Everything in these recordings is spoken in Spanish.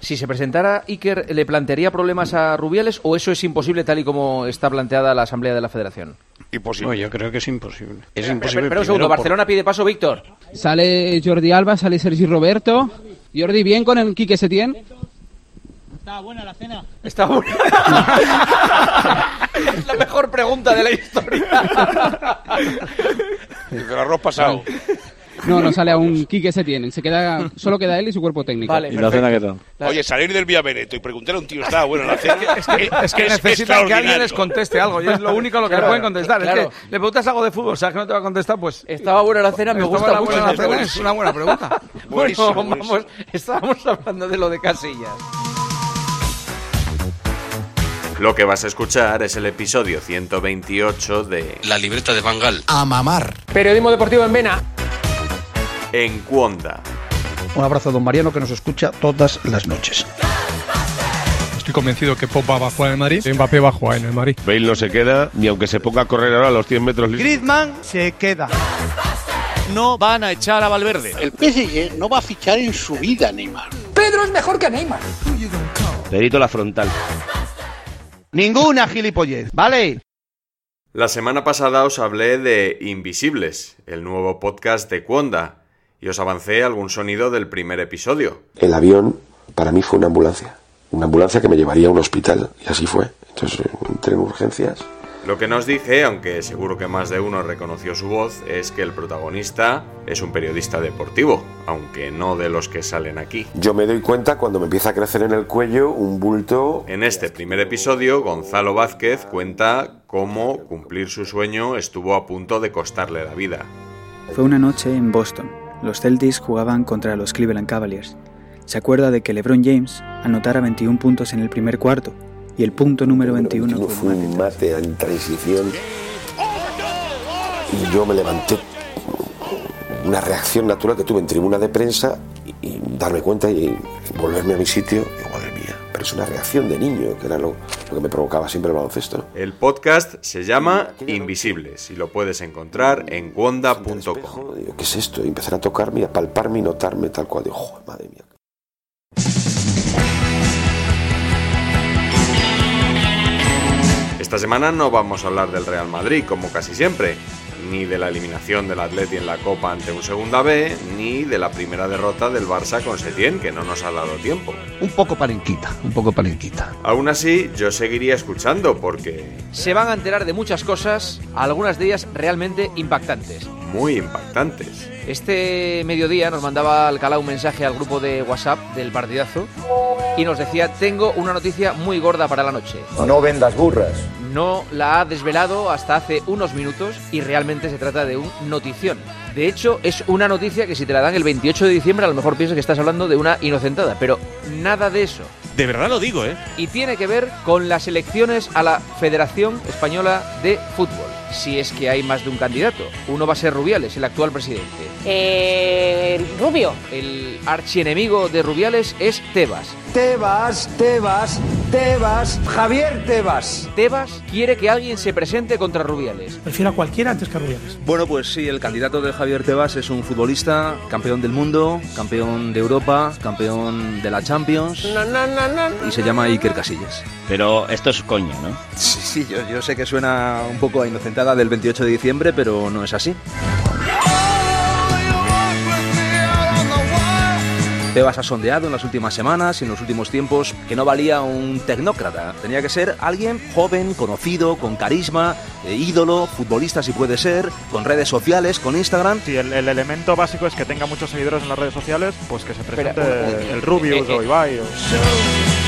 Si se presentara Iker, ¿le plantearía problemas a Rubiales o eso es imposible tal y como está planteada la Asamblea de la Federación? Imposible. No, yo creo que es imposible. Es Espera, imposible. espera un primero segundo, por- Barcelona pide paso, Víctor. Sale Jordi Alba, sale Sergi Roberto. Jordi, bien con el Quique Setién. Está buena. es la mejor pregunta de la historia. El arroz pasado. No, no sale aún Quique Setién. Se queda, solo queda él y su cuerpo técnico. Vale, ¿Y la cena qué tal? Oye, salir del Vía Veneto y preguntar a un tío, está bueno la cena. Es que, es que necesitan que alguien les conteste algo y es lo único a lo que Claro, le pueden contestar. claro. Es que le preguntas algo de fútbol, sabes que no te va a contestar, pues. Estaba buena la cena, me Estaba gusta la mucho. la cena, es una buena pregunta. Bueno, Buenísimo, vamos, buenísimo. estábamos hablando de lo de Casillas. Lo que vas a escuchar es el episodio 128 de La libreta de Bangal. A mamar. Periodismo deportivo en Vena. En Cuonda. Un abrazo a don Mariano que nos escucha todas las noches. Estoy convencido que Pop va a jugar en el Madrid y Mbappé va a jugar en el Madrid. Bale no se queda ni aunque se ponga a correr ahora a los 100 metros. Griezmann se queda. No van a echar a Valverde. El PSG no va a fichar en su vida, Neymar. Perito la frontal. Ninguna gilipollez, ¿vale? La semana pasada os hablé de Invisibles, el nuevo podcast de Cuonda, y os avancé algún sonido del primer episodio. El avión para mí fue una ambulancia. Una ambulancia que me llevaría a un hospital. Y así fue. Entonces entré en urgencias. Lo que no os dije, aunque seguro que más de uno reconoció su voz, es que el protagonista es un periodista deportivo, aunque no de los que salen aquí. Yo me doy cuenta cuando me empieza a crecer en el cuello un bulto. En este primer episodio, Gonzalo Vázquez cuenta cómo cumplir su sueño estuvo a punto de costarle la vida. Fue una noche en Boston. Los Celtics jugaban contra los Cleveland Cavaliers. Se acuerda de que LeBron James anotara 21 puntos en el primer cuarto y el punto número 21 21 fue un mate en transición. Y yo me levanté. Una reacción natural que tuve en tribuna de prensa y, y darme cuenta y volverme a mi sitio. Pero es una reacción de niño, que era lo, lo que me provocaba siempre el baloncesto. El podcast se llama Invisibles y lo puedes encontrar en wonda.com. Digo, ¿qué es esto? Y empezar a tocarme, a palparme y notarme tal cual. Digo, "Joder, madre mía. Esta semana no vamos a hablar del Real Madrid, como casi siempre, ni de la eliminación del Atleti en la Copa ante un Segunda B, ni de la primera derrota del Barça con Setién, que no nos ha dado tiempo. Un poco palenquita, un poco palenquita. Aún así, yo seguiría escuchando porque Se van a enterar de muchas cosas, algunas de ellas realmente impactantes. muy impactantes. Este mediodía nos mandaba Alcalá un mensaje al grupo de WhatsApp del partidazo y nos decía, tengo una noticia muy gorda para la noche. No vendas burras. No la ha desvelado hasta hace unos minutos y realmente se trata de un notición. De hecho, es una noticia que si te la dan el 28 de diciembre a lo mejor piensas que estás hablando de una inocentada, pero nada de eso. De verdad lo digo, ¿eh? Y tiene que ver con las elecciones a la Federación Española de Fútbol. Si es que hay más de un candidato. Uno va a ser Rubiales, el actual presidente. Eh, Rubio. El archienemigo de Rubiales es Tebas. Tebas, Tebas, Tebas, Javier Tebas. Tebas quiere que alguien se presente contra Rubiales. Prefiero a cualquiera antes que a Rubiales. Bueno, pues sí, el candidato de Javier Tebas es un futbolista, campeón del mundo, campeón de Europa, campeón de la Champions y se llama Iker Casillas. Pero esto es coño, ¿no? Sí, sí, yo, yo sé que suena un poco a inocentada del 28 de diciembre, pero no es así. Tebas ha sondeado en las últimas semanas y en los últimos tiempos que no valía un tecnócrata. Tenía que ser alguien joven, conocido, con carisma, eh, ídolo, futbolista si puede ser, con redes sociales, con Instagram. Si el, el elemento básico es que tenga muchos seguidores en las redes sociales, pues que se presente Espera, un- un- el Rubius eh, eh, o Ibai. o-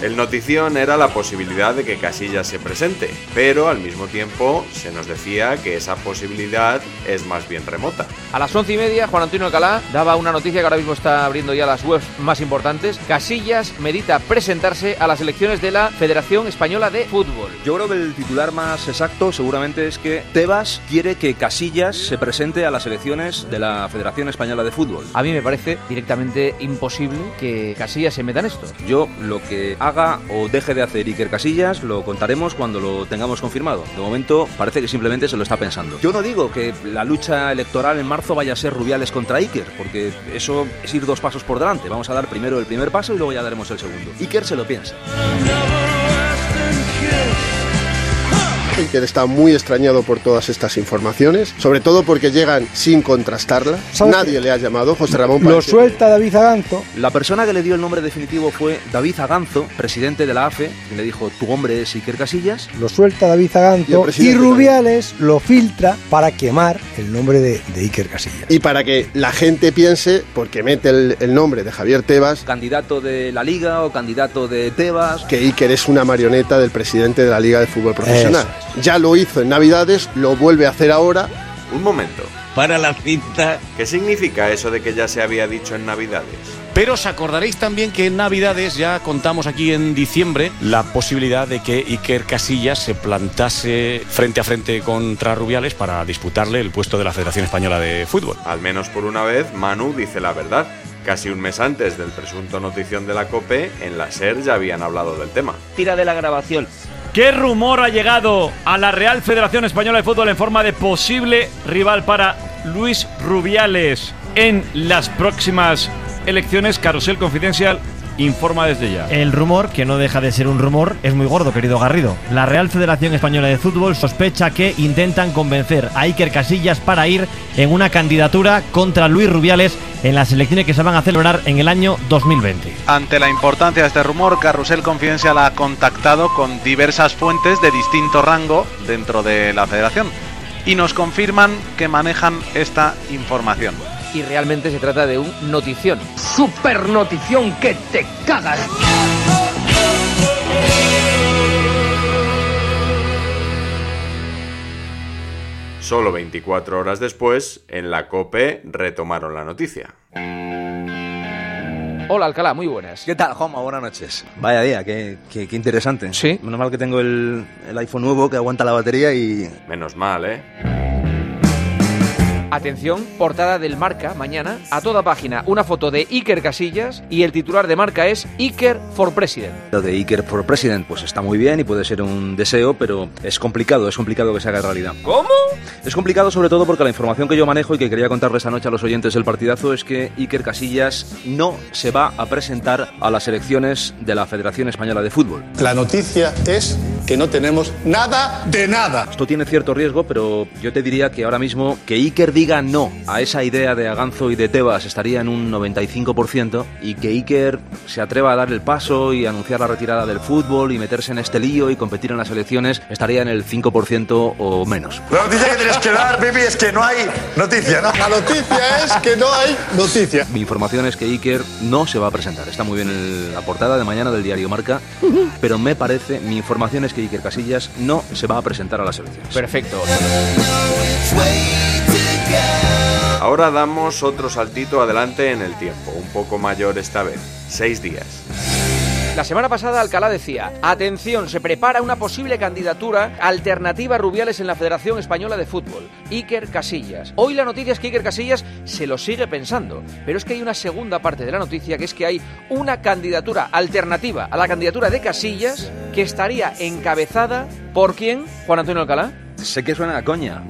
El notición era la posibilidad de que Casillas se presente, pero al mismo tiempo se nos decía que esa posibilidad es más bien remota. A las once y media, Juan Antonio Alcalá daba una noticia que ahora mismo está abriendo ya las webs más importantes. Casillas medita presentarse a las elecciones de la Federación Española de Fútbol. Yo creo que el titular más exacto seguramente es que Tebas quiere que Casillas se presente a las elecciones de la Federación Española de Fútbol. A mí me parece directamente imposible que Casillas se meta en esto. Yo lo que haga o deje de hacer Iker Casillas lo contaremos cuando lo tengamos confirmado. De momento parece que simplemente se lo está pensando. Yo no digo que la lucha electoral en marzo vaya a ser Rubiales contra Iker, porque eso es ir dos pasos por delante. Vamos a dar primero el primer paso y luego ya daremos el segundo. Iker se lo piensa. Iker está muy extrañado por todas estas informaciones, sobre todo porque llegan sin contrastarlas. ¿Sabes Nadie le ha llamado, José Ramón Lo suelta David Aganzo. La persona que le dio el nombre definitivo fue David Aganzo, presidente de la AFE, que le dijo, tu hombre es Iker Casillas. Lo suelta David Aganzo y, Rubiales lo filtra para quemar el nombre de, de Iker Casillas. Y para que la gente piense, porque mete el, el nombre de Javier Tebas, Candidato de la Liga o candidato de Tebas. que Iker es una marioneta del presidente de la Liga de Fútbol Profesional. Ya lo hizo en Navidades, lo vuelve a hacer ahora. Un momento. Para la cinta. ¿Qué significa eso de que ya se había dicho en Navidades? Pero os acordaréis también que en Navidades ya contamos aquí en diciembre la posibilidad de que Iker Casillas se plantase frente a frente contra Rubiales para disputarle el puesto de la Federación Española de Fútbol. Al menos por una vez, Manu dice la verdad. Casi un mes antes del presunto notición de la COPE, en la SER ya habían hablado del tema. Tira de la grabación. ¿Qué rumor ha llegado a la Real Federación Española de Fútbol en forma de posible rival para Luis Rubiales en las próximas elecciones? Carusel Confidencial informa desde ya. El rumor, que no deja de ser un rumor, es muy gordo, querido Garrido. La Real Federación Española de Fútbol sospecha que intentan convencer a Iker Casillas para ir en una candidatura contra Luis Rubiales en las elecciones que se van a celebrar en el año 2020. Ante la importancia de este rumor, Carrusel Confidencial ha contactado con diversas fuentes de distinto rango dentro de la federación y nos confirman que manejan esta información. Y realmente se trata de un notición. Super notición que te cagas. Solo 24 horas después, en la COPE retomaron la noticia. Hola Alcalá, muy buenas. ¿Qué tal, Juanma? Buenas noches. Vaya día, qué, qué- qué interesante. Sí. Menos mal que tengo el, el iPhone nuevo que aguanta la batería y... Menos mal, ¿eh? Atención, portada del Marca mañana, a toda página, una foto de Iker Casillas y el titular de Marca es Iker for President. Lo de Iker for President, pues está muy bien y puede ser un deseo, pero es complicado, es complicado que se haga realidad. ¿Cómo? Es complicado sobre todo porque la información que yo manejo y que quería contarles anoche a los oyentes del partidazo es que Iker Casillas no se va a presentar a las elecciones de la Federación Española de Fútbol. La noticia es que no tenemos nada de nada. Esto tiene cierto riesgo, pero yo te diría que ahora mismo que Iker diga no a esa idea de Aganzo y de Tebas estaría en un 95% y que Iker se atreva a dar el paso y anunciar la retirada del fútbol y meterse en este lío y competir en las elecciones estaría en el 5% o menos. La noticia que tienes que dar, Bibi, es que no hay noticia, ¿no? La noticia es que no hay noticia. Mi información es que Iker no se va a presentar. Está muy bien el- la portada de mañana del diario Marca, pero me parece, mi información es que Iker Casillas no se va a presentar a las elecciones. Perfecto. Ahora damos otro saltito adelante en el tiempo, un poco mayor esta vez, seis días. La semana pasada Alcalá decía, atención, se prepara una posible candidatura alternativa a Rubiales en la Federación Española de Fútbol, Iker Casillas. Hoy la noticia es que Iker Casillas se lo sigue pensando, pero es que hay una segunda parte de la noticia que es que hay una candidatura alternativa a la candidatura de Casillas que estaría encabezada por quién, Juan Antonio Alcalá. Sé que suena a coña,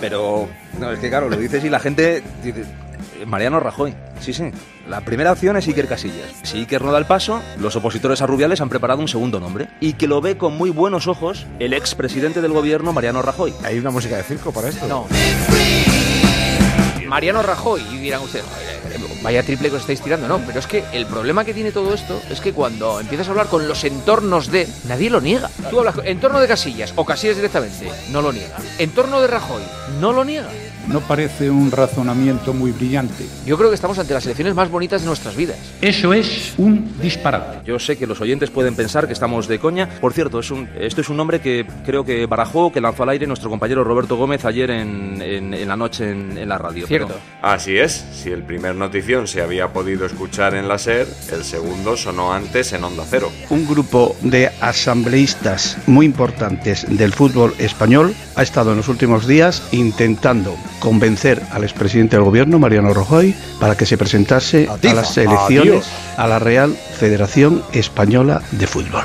pero no, es que claro, lo dices y la gente dice, "Eh, Mariano Rajoy. Sí, sí. La primera opción es Iker Casillas. Si Iker no da el paso, los opositores a Rubiales han preparado un segundo nombre y que lo ve con muy buenos ojos el expresidente del gobierno Mariano Rajoy. ¿Hay una música de circo para esto? No. Mariano Rajoy. Y dirán ustedes, "Joder, vaya triple que os estáis tirando. No, pero es que el problema que tiene todo esto es que cuando empiezas a hablar con los entornos de, nadie lo niega. Tú hablas con entorno de Casillas o Casillas directamente, no lo niega. Entorno de Rajoy, no lo niega. No parece un razonamiento muy brillante. Yo creo que estamos ante las elecciones más bonitas de nuestras vidas. Eso es un disparate. Yo sé que los oyentes pueden pensar que estamos de coña. Por cierto, es un, esto es un nombre que creo que barajó, que lanzó al aire nuestro compañero Roberto Gómez ayer en, en- en la noche en, en la radio. Cierto. Así es, si el primer notición se había podido escuchar en la SER, el segundo sonó antes en Onda Cero. Un grupo de asambleístas muy importantes del fútbol español ha estado en los últimos días intentando convencer al expresidente del gobierno, Mariano Rajoy, para que se presentase a, las elecciones Adiós. a la Real Federación Española de Fútbol.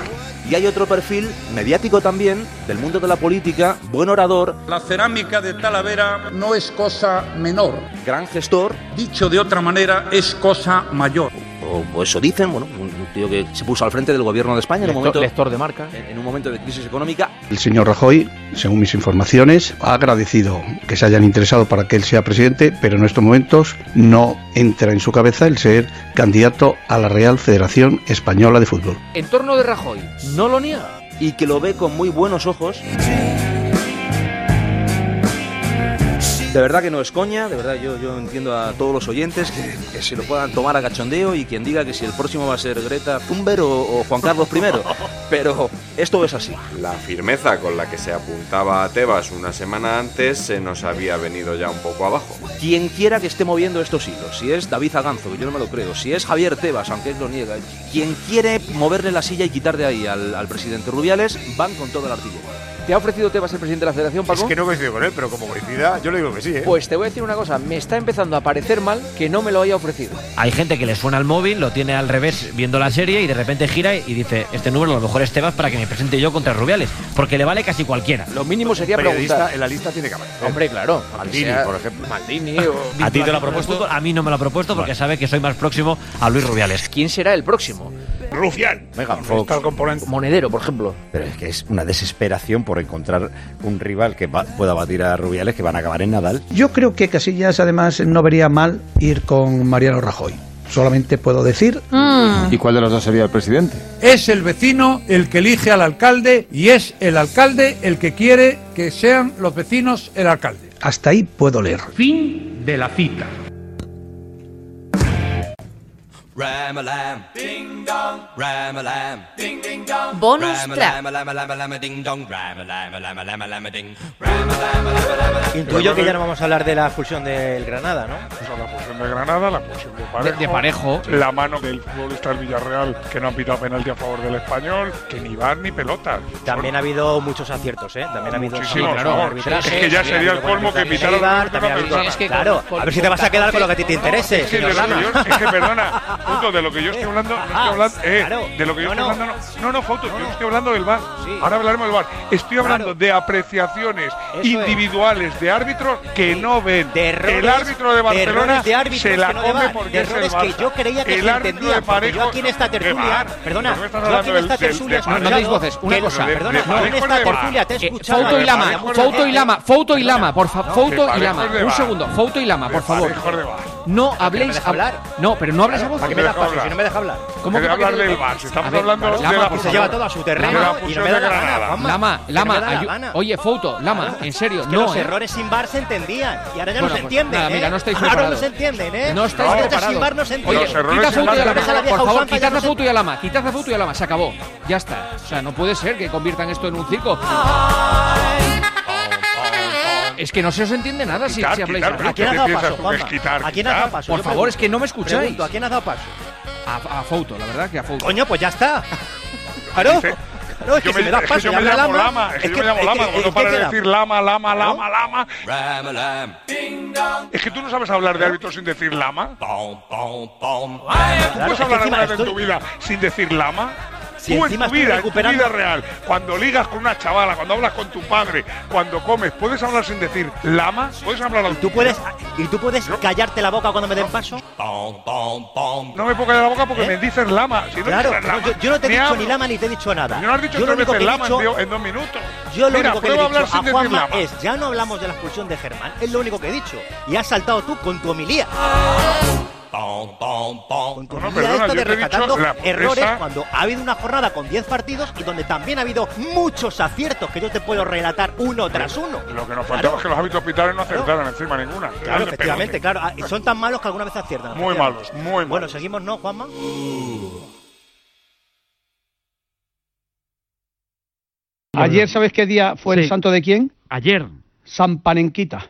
Y hay otro perfil mediático también del mundo de la política, buen orador, La cerámica de Talavera no es cosa menor. gran gestor. Dicho de otra manera, es cosa mayor. O o eso dicen, bueno, un tío que se puso al frente del gobierno de España en un momento, lector de marca. en, en un momento de crisis económica. El señor Rajoy, según mis informaciones, ha agradecido que se hayan interesado para que él sea presidente, pero en estos momentos no entra en su cabeza el ser candidato a la Real Federación Española de Fútbol. Entorno de Rajoy, no lo niega. y que lo ve con muy buenos ojos. De verdad que no es coña, de verdad yo, yo entiendo a todos los oyentes que, que se lo puedan tomar a cachondeo y quien diga que si el próximo va a ser Greta Thunberg o, o Juan Carlos I. Pero esto es así. La firmeza con la que se apuntaba a Tebas una semana antes se nos había venido ya un poco abajo. Quien quiera que esté moviendo estos hilos, si es David Aganzo, que yo no me lo creo, si es Javier Tebas, aunque él lo niega, quien quiere moverle la silla y quitar de ahí al, al presidente Rubiales, van con toda la artillería. ¿Te ha ofrecido Tebas el presidente de la Federación, Paco? Es que no coincido con él, pero como coincida, yo le digo que sí, ¿eh? Pues te voy a decir una cosa, me está empezando a parecer mal que no me lo haya ofrecido. Hay gente que le suena al móvil, lo tiene al revés viendo la serie y de repente gira y dice, este número a lo mejor es Tebas para que me presente yo contra Rubiales, porque le vale casi cualquiera. Lo mínimo sería preguntar. en la lista tiene que aparecer. Hombre, claro. Maldini, sea por ejemplo. Maldini o... ¿A ti te lo ha propuesto? A mí no me lo ha propuesto porque sabe que soy más próximo a Luis Rubiales. ¿Quién será el próximo? Rufián. El Fox. componente. Monedero, por ejemplo. Pero es que es una desesperación por encontrar un rival que va- pueda batir a Rubiales que van a acabar en Nadal. Yo creo que Casillas además no vería mal ir con Mariano Rajoy. Solamente puedo decir ¿Y cuál de los dos sería el presidente? Es el vecino el que elige al alcalde y es el alcalde el que quiere que sean los vecinos el alcalde. hasta ahí puedo leer. Fin de la cita. Ram-a-lam, ding dong, ram-a-lam, ding ding dong. Bonus track. Dong. Intuyo que ya no vamos a hablar de la expulsión del Granada, ¿no? la expulsión de Granada, la expulsión de Parejo, De- de Parejo. la mano del futbolista del Villarreal que no ha pitado penalti a favor del español, que ni bar ni pelota. También ha habido muchos aciertos, ¿eh? También ha habido Muchísimos, sí, claro. Es que ya sí, sería el colmo que que claro, a ver si te vas a quedar con lo que a ti te interese, señor Lama. es que perdona, Fauto, de lo que yo estoy hablando, no estoy hablando, eh, de lo que yo No, estoy hablando, no, no, no, Fauto, yo estoy hablando del VAR. Ahora hablaremos del VAR. Estoy hablando de apreciaciones individuales de árbitros que no ven. el árbitro de Barcelona se la come porque es el errores que yo creía que el se árbitro de porque Parejo, yo aquí en esta ¿qué tertulia, perdona, ¿Por qué me estás yo aquí en esta tertulia? No deis voces, una cosa. Perdona, en esta tertulia te he Eh, escuchado. Fouto y Lama, Fouto y Lama, Fouto y Lama, por favor, que y Lama. Un segundo, Fouto y Lama, por favor. No habléis a- hablar. No, pero no hables a voz. ¿Para qué me das paso si no me deja hablar? ¿Cómo que hablar del? Si estamos A ver, hablando Lama, de la. Se lleva todo a su terreno la y no me da la gana. Lama, Lama, la oye, Fouto, Lama, en serio, Es que no, los ¿eh? errores sin bar se entendían y ahora ya no se pues entienden, nada, ¿eh? mira, no estáis Ahora no se entienden, ¿eh? No estáis sin bar no se entienden. Quita sin Fouto y VAR Alama, Esa la vieja por favor, quitad no a se- Fouto y Alama, quitad a Fouto y Alama, se acabó. Ya está. O sea, no puede ser que conviertan esto en un circo. Es que no se os entiende nada si, Quitar, si habláis quitar, ¿A quién ¿Qué has dado paso, Juanma? quitar, ¿A quién has dado paso? Por favor, pregunto. es que no me escucháis. Pregunto, ¿a quién has dado paso? A, a Fouto, la verdad que a Fouto. Coño, pues ya está. Claro. No, es que Yo si me, me das es que paso yo me llamo Lama, es que yo me llamo Lama, cuando ¿en para de decir Lama, Lama. Lama, Lama. Es que tú no sabes hablar de árbitros sin decir Lama. ¿Tú puedes hablar alguna vez en tu vida sin decir Lama? Tú en encima tu vida, en tu recuperando- vida real, cuando ligas con una chavala, cuando hablas con tu padre, cuando comes, ¿puedes hablar sin decir lama? ¿Puedes hablar al ¿Tú puedes, ¿Y tú puedes callarte la boca cuando me den paso? No me puedo callar la boca porque ¿Eh? me dices lama. Si no Claro, dices no, lama, yo, yo no te he dicho hablo. ni lama ni te he dicho nada. Yo no has dicho Yo tres veces lama en dicho- dio- en dos minutos. Yo lo Mira, único que he dicho a decir Juanma lama. es, ya no hablamos de la expulsión de Germán, es lo único que he dicho. Y has saltado tú con tu homilía. Con tu No, no, homilía perdona, esta yo de rescatando errores esa- cuando ha habido una jornada con 10 partidos y donde también ha habido muchos aciertos que yo te puedo relatar uno tras uno. Lo que nos faltaba es que los hábitos hospitales no acertaran encima ninguna. Claro, efectivamente, claro. Ah, y Son tan malos que alguna vez aciertan. Muy malos, muy malos. Bueno, seguimos, ¿no, Juanma? Ayer, ¿sabes qué día fue el santo de quién? Ayer. San Panenquita.